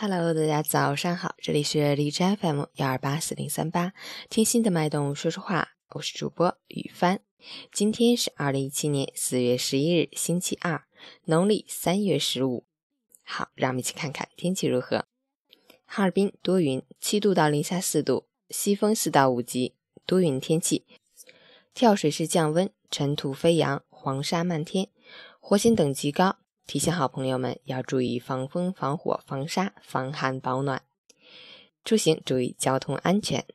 Hello，大家早上好，这里是荔枝 FM 幺二八四零三八，听心的脉动说说话，我是主播雨帆。今天是二零一七年四月十一日，星期二，农历三月十五。好，让我们一起看看天气如何。哈尔滨多云，七度到零下四度，西风四到五级，多云天气。跳水式降温，尘土飞扬，黄沙漫天，火险等级高。提醒好朋友们要注意防风、防火、防沙、防寒、保暖。出行注意交通安全。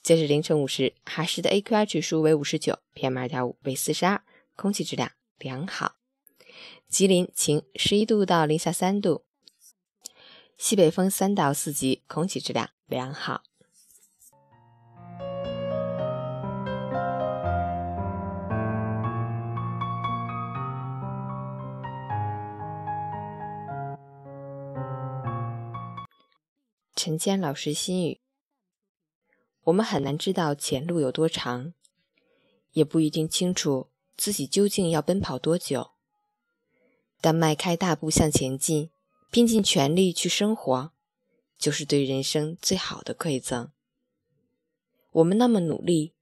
截止凌晨五时，哈市的 AQI 指数为五十九，PM 二点五为四十二，空气质量良好。吉林晴，十一度到零下三度，西北风三到四级，空气质量良好。陈坚老师心语：我们很难知道前路有多长，也不一定清楚自己究竟要奔跑多久。但迈开大步向前进，拼尽全力去生活，就是对人生最好的馈赠。我们那么努力，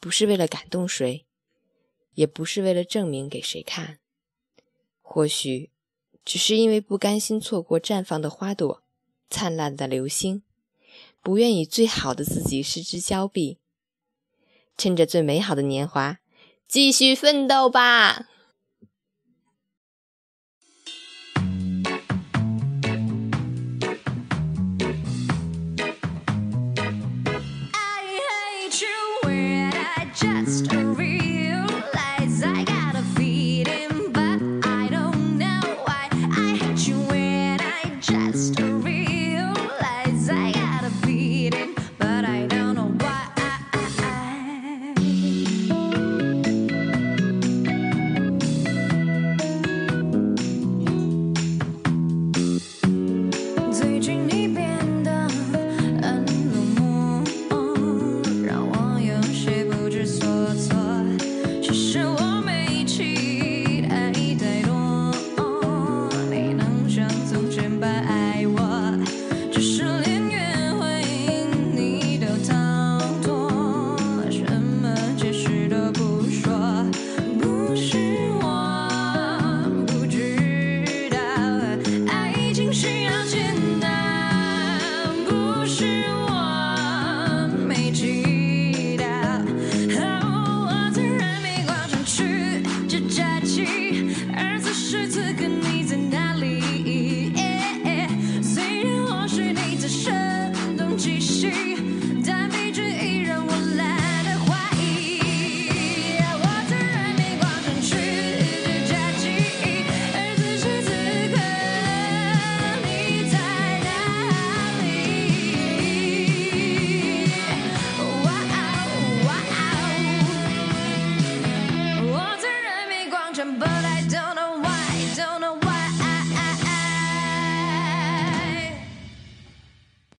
不是为了感动谁，也不是为了证明给谁看，或许只是因为不甘心错过绽放的花朵。灿烂的流星，不愿与最好的自己失之交臂。趁着最美好的年华，继续奋斗吧！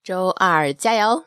周二加油！